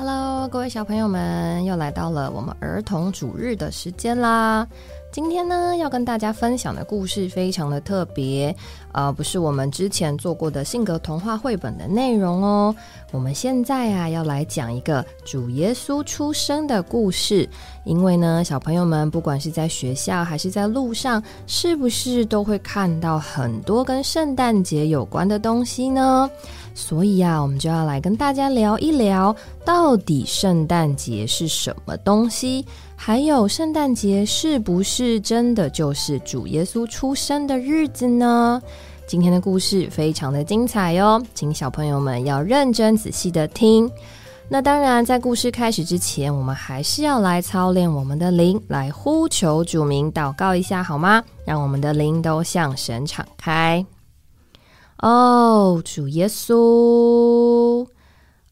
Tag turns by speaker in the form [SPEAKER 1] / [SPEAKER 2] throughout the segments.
[SPEAKER 1] Hello，各位小朋友们，又来到了我们儿童主日的时间啦。今天呢，要跟大家分享的故事非常的特别，呃，不是我们之前做过的性格童话绘本的内容哦。我们现在啊，要来讲一个主耶稣出生的故事。因为呢，小朋友们不管是在学校还是在路上，是不是都会看到很多跟圣诞节有关的东西呢？所以啊，我们就要来跟大家聊一聊，到底圣诞节是什么东西？还有，圣诞节是不是真的就是主耶稣出生的日子呢？今天的故事非常的精彩哟，请小朋友们要认真仔细的听。那当然，在故事开始之前，我们还是要来操练我们的灵，来呼求主名，祷告一下好吗？让我们的灵都向神敞开。哦，主耶稣！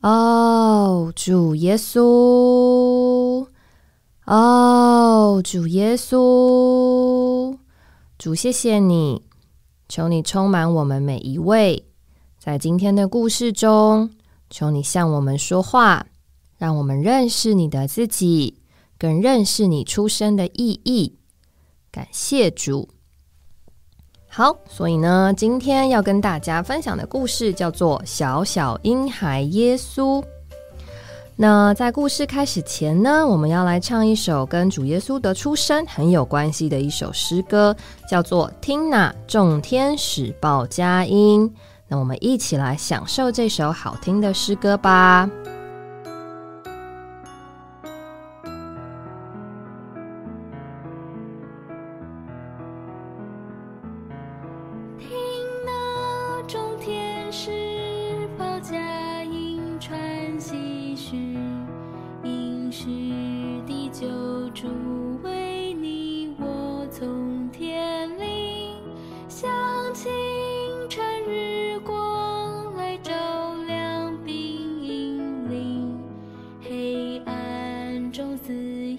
[SPEAKER 1] 哦，主耶稣！哦，主耶稣！主，谢谢你，求你充满我们每一位，在今天的故事中，求你向我们说话，让我们认识你的自己，更认识你出生的意义。感谢主。好，所以呢，今天要跟大家分享的故事叫做《小小婴孩耶稣》。那在故事开始前呢，我们要来唱一首跟主耶稣的出生很有关系的一首诗歌，叫做《听那众天使报佳音》。那我们一起来享受这首好听的诗歌吧。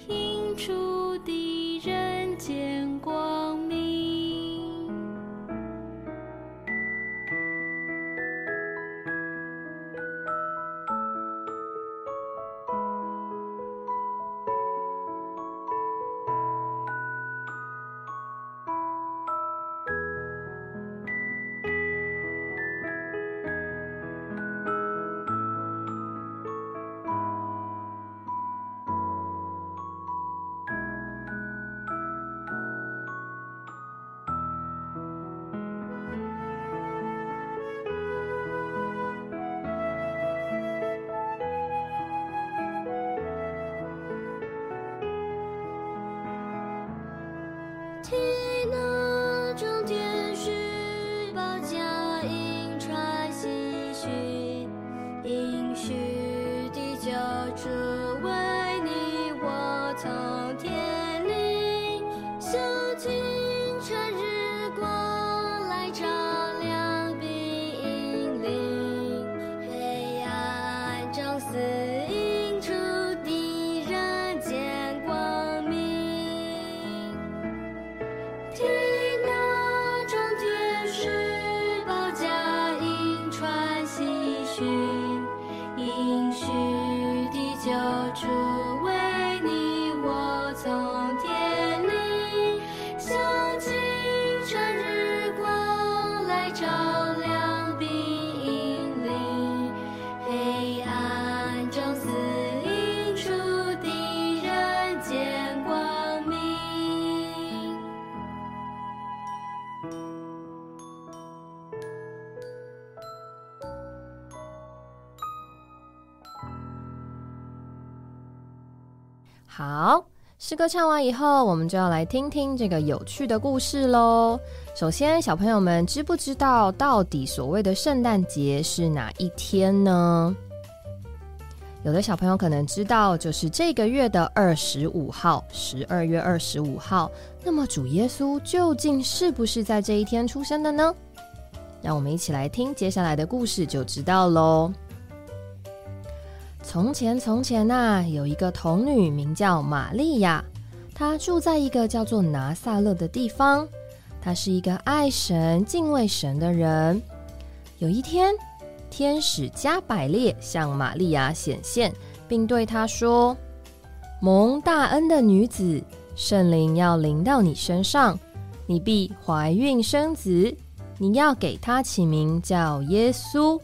[SPEAKER 1] 应出的人间光。tears. 好，诗歌唱完以后，我们就要来听听这个有趣的故事喽。首先，小朋友们知不知道到底所谓的圣诞节是哪一天呢？有的小朋友可能知道，就是这个月的二十五号，十二月二十五号。那么，主耶稣究竟是不是在这一天出生的呢？让我们一起来听接下来的故事，就知道喽。从前，从前呐，有一个童女，名叫玛利亚。她住在一个叫做拿撒勒的地方。她是一个爱神、敬畏神的人。有一天，天使加百列向玛利亚显现，并对她说：“蒙大恩的女子，圣灵要临到你身上，你必怀孕生子，你要给他起名叫耶稣。”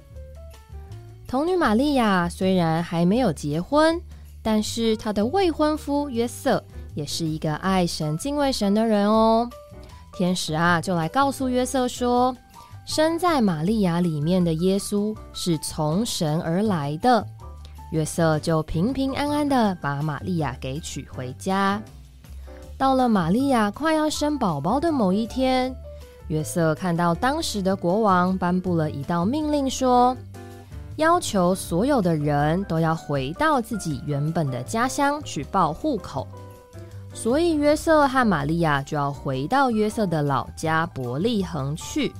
[SPEAKER 1] 童女玛利亚虽然还没有结婚，但是她的未婚夫约瑟也是一个爱神、敬畏神的人哦。天使啊，就来告诉约瑟说，生在玛利亚里面的耶稣是从神而来的。约瑟就平平安安的把玛利亚给娶回家。到了玛利亚快要生宝宝的某一天，约瑟看到当时的国王颁布了一道命令，说。要求所有的人都要回到自己原本的家乡去报户口，所以约瑟和玛利亚就要回到约瑟的老家伯利恒去。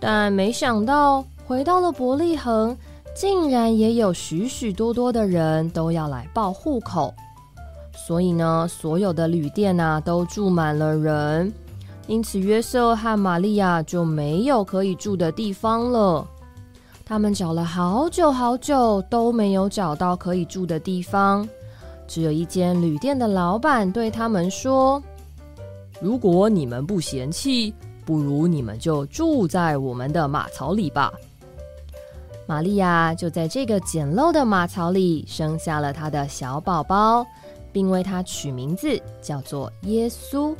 [SPEAKER 1] 但没想到，回到了伯利恒，竟然也有许许多多的人都要来报户口，所以呢，所有的旅店啊都住满了人，因此约瑟和玛利亚就没有可以住的地方了。他们找了好久好久都没有找到可以住的地方，只有一间旅店的老板对他们说：“
[SPEAKER 2] 如果你们不嫌弃，不如你们就住在我们的马槽里吧。”
[SPEAKER 1] 玛利亚就在这个简陋的马槽里生下了他的小宝宝，并为他取名字叫做耶稣。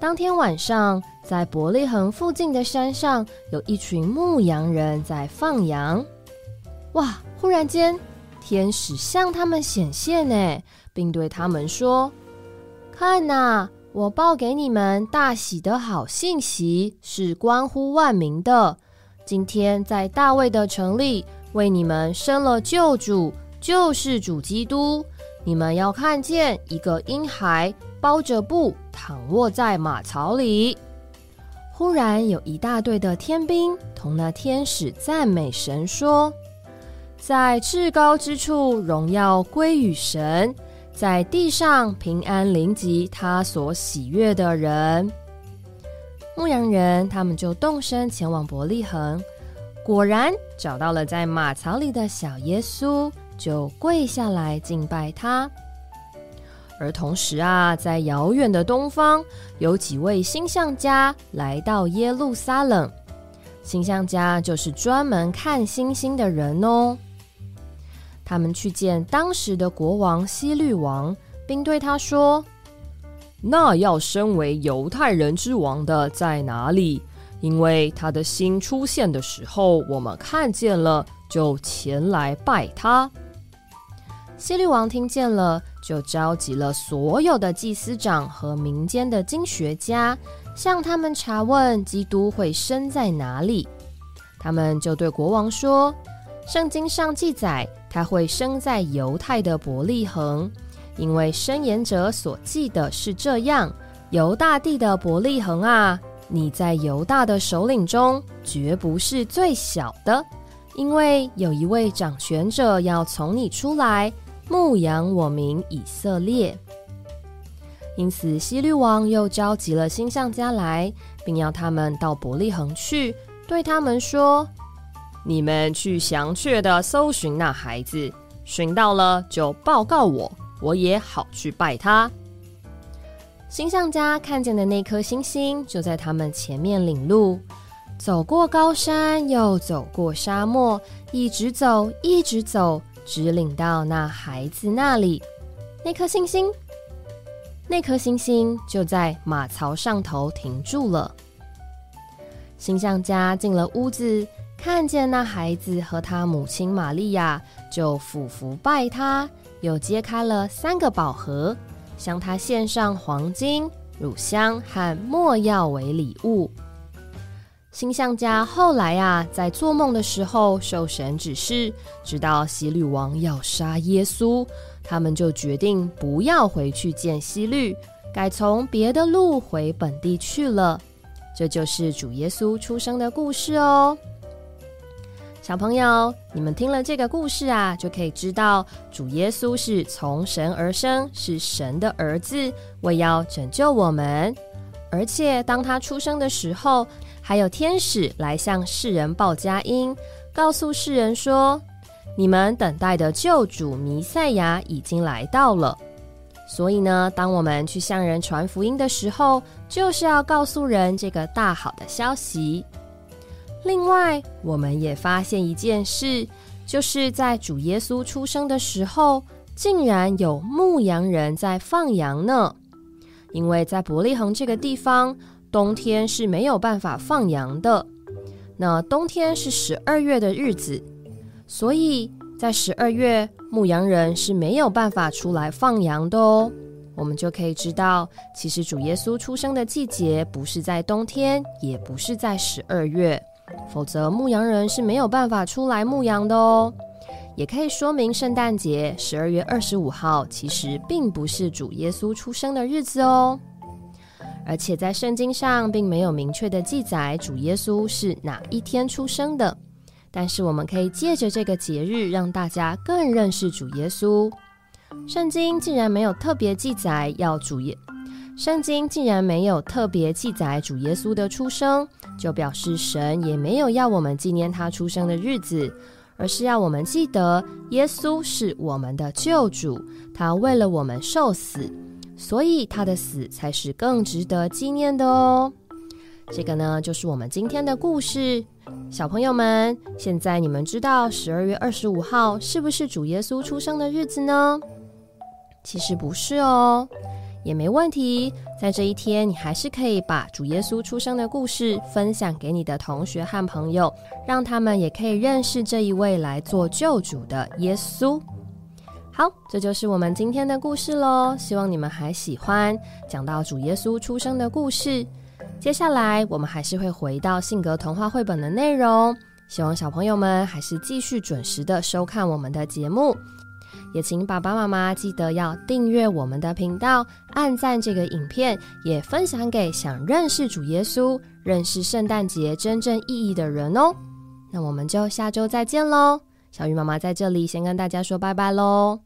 [SPEAKER 1] 当天晚上。在伯利恒附近的山上，有一群牧羊人在放羊。哇！忽然间，天使向他们显现呢，并对他们说：“看呐，我报给你们大喜的好信息，是关乎万民的。今天在大卫的城里，为你们生了救主，救世主基督。你们要看见一个婴孩包着布躺卧在马槽里。”忽然有一大队的天兵同那天使赞美神说：“在至高之处荣耀归于神，在地上平安临及他所喜悦的人。”牧羊人他们就动身前往伯利恒，果然找到了在马槽里的小耶稣，就跪下来敬拜他。而同时啊，在遥远的东方，有几位星象家来到耶路撒冷。星象家就是专门看星星的人哦。他们去见当时的国王希律王，并对他说：“
[SPEAKER 2] 那要身为犹太人之王的在哪里？因为他的星出现的时候，我们看见了，就前来拜他。”
[SPEAKER 1] 希律王听见了。就召集了所有的祭司长和民间的经学家，向他们查问基督会生在哪里。他们就对国王说：“圣经上记载他会生在犹太的伯利恒，因为申言者所记的是这样：犹大地的伯利恒啊，你在犹大的首领中绝不是最小的，因为有一位掌权者要从你出来。”牧养我民以色列，因此希律王又召集了星象家来，并要他们到伯利恒去，对他们说：“
[SPEAKER 2] 你们去详确的搜寻那孩子，寻到了就报告我，我也好去拜他。”
[SPEAKER 1] 星象家看见的那颗星星，就在他们前面领路，走过高山，又走过沙漠，一直走，一直走。指领到那孩子那里，那颗星星，那颗星星就在马槽上头停住了。星象家进了屋子，看见那孩子和他母亲玛利亚，就俯伏拜他，又揭开了三个宝盒，向他献上黄金、乳香和墨药为礼物。星象家后来啊，在做梦的时候受神指示，知道希律王要杀耶稣，他们就决定不要回去见希律，改从别的路回本地去了。这就是主耶稣出生的故事哦。小朋友，你们听了这个故事啊，就可以知道主耶稣是从神而生，是神的儿子，为要拯救我们。而且当他出生的时候，还有天使来向世人报佳音，告诉世人说：你们等待的救主弥赛亚已经来到了。所以呢，当我们去向人传福音的时候，就是要告诉人这个大好的消息。另外，我们也发现一件事，就是在主耶稣出生的时候，竟然有牧羊人在放羊呢。因为在伯利恒这个地方，冬天是没有办法放羊的。那冬天是十二月的日子，所以在十二月，牧羊人是没有办法出来放羊的哦。我们就可以知道，其实主耶稣出生的季节不是在冬天，也不是在十二月。否则，牧羊人是没有办法出来牧羊的哦。也可以说明，圣诞节十二月二十五号其实并不是主耶稣出生的日子哦。而且在圣经上并没有明确的记载主耶稣是哪一天出生的。但是我们可以借着这个节日，让大家更认识主耶稣。圣经竟然没有特别记载要主耶。圣经竟然没有特别记载主耶稣的出生，就表示神也没有要我们纪念他出生的日子，而是要我们记得耶稣是我们的救主，他为了我们受死，所以他的死才是更值得纪念的哦。这个呢，就是我们今天的故事，小朋友们，现在你们知道十二月二十五号是不是主耶稣出生的日子呢？其实不是哦。也没问题，在这一天，你还是可以把主耶稣出生的故事分享给你的同学和朋友，让他们也可以认识这一位来做救主的耶稣。好，这就是我们今天的故事喽。希望你们还喜欢讲到主耶稣出生的故事。接下来，我们还是会回到性格童话绘本的内容。希望小朋友们还是继续准时的收看我们的节目。也请爸爸妈妈记得要订阅我们的频道，按赞这个影片，也分享给想认识主耶稣、认识圣诞节真正意义的人哦。那我们就下周再见喽！小鱼妈妈在这里先跟大家说拜拜喽。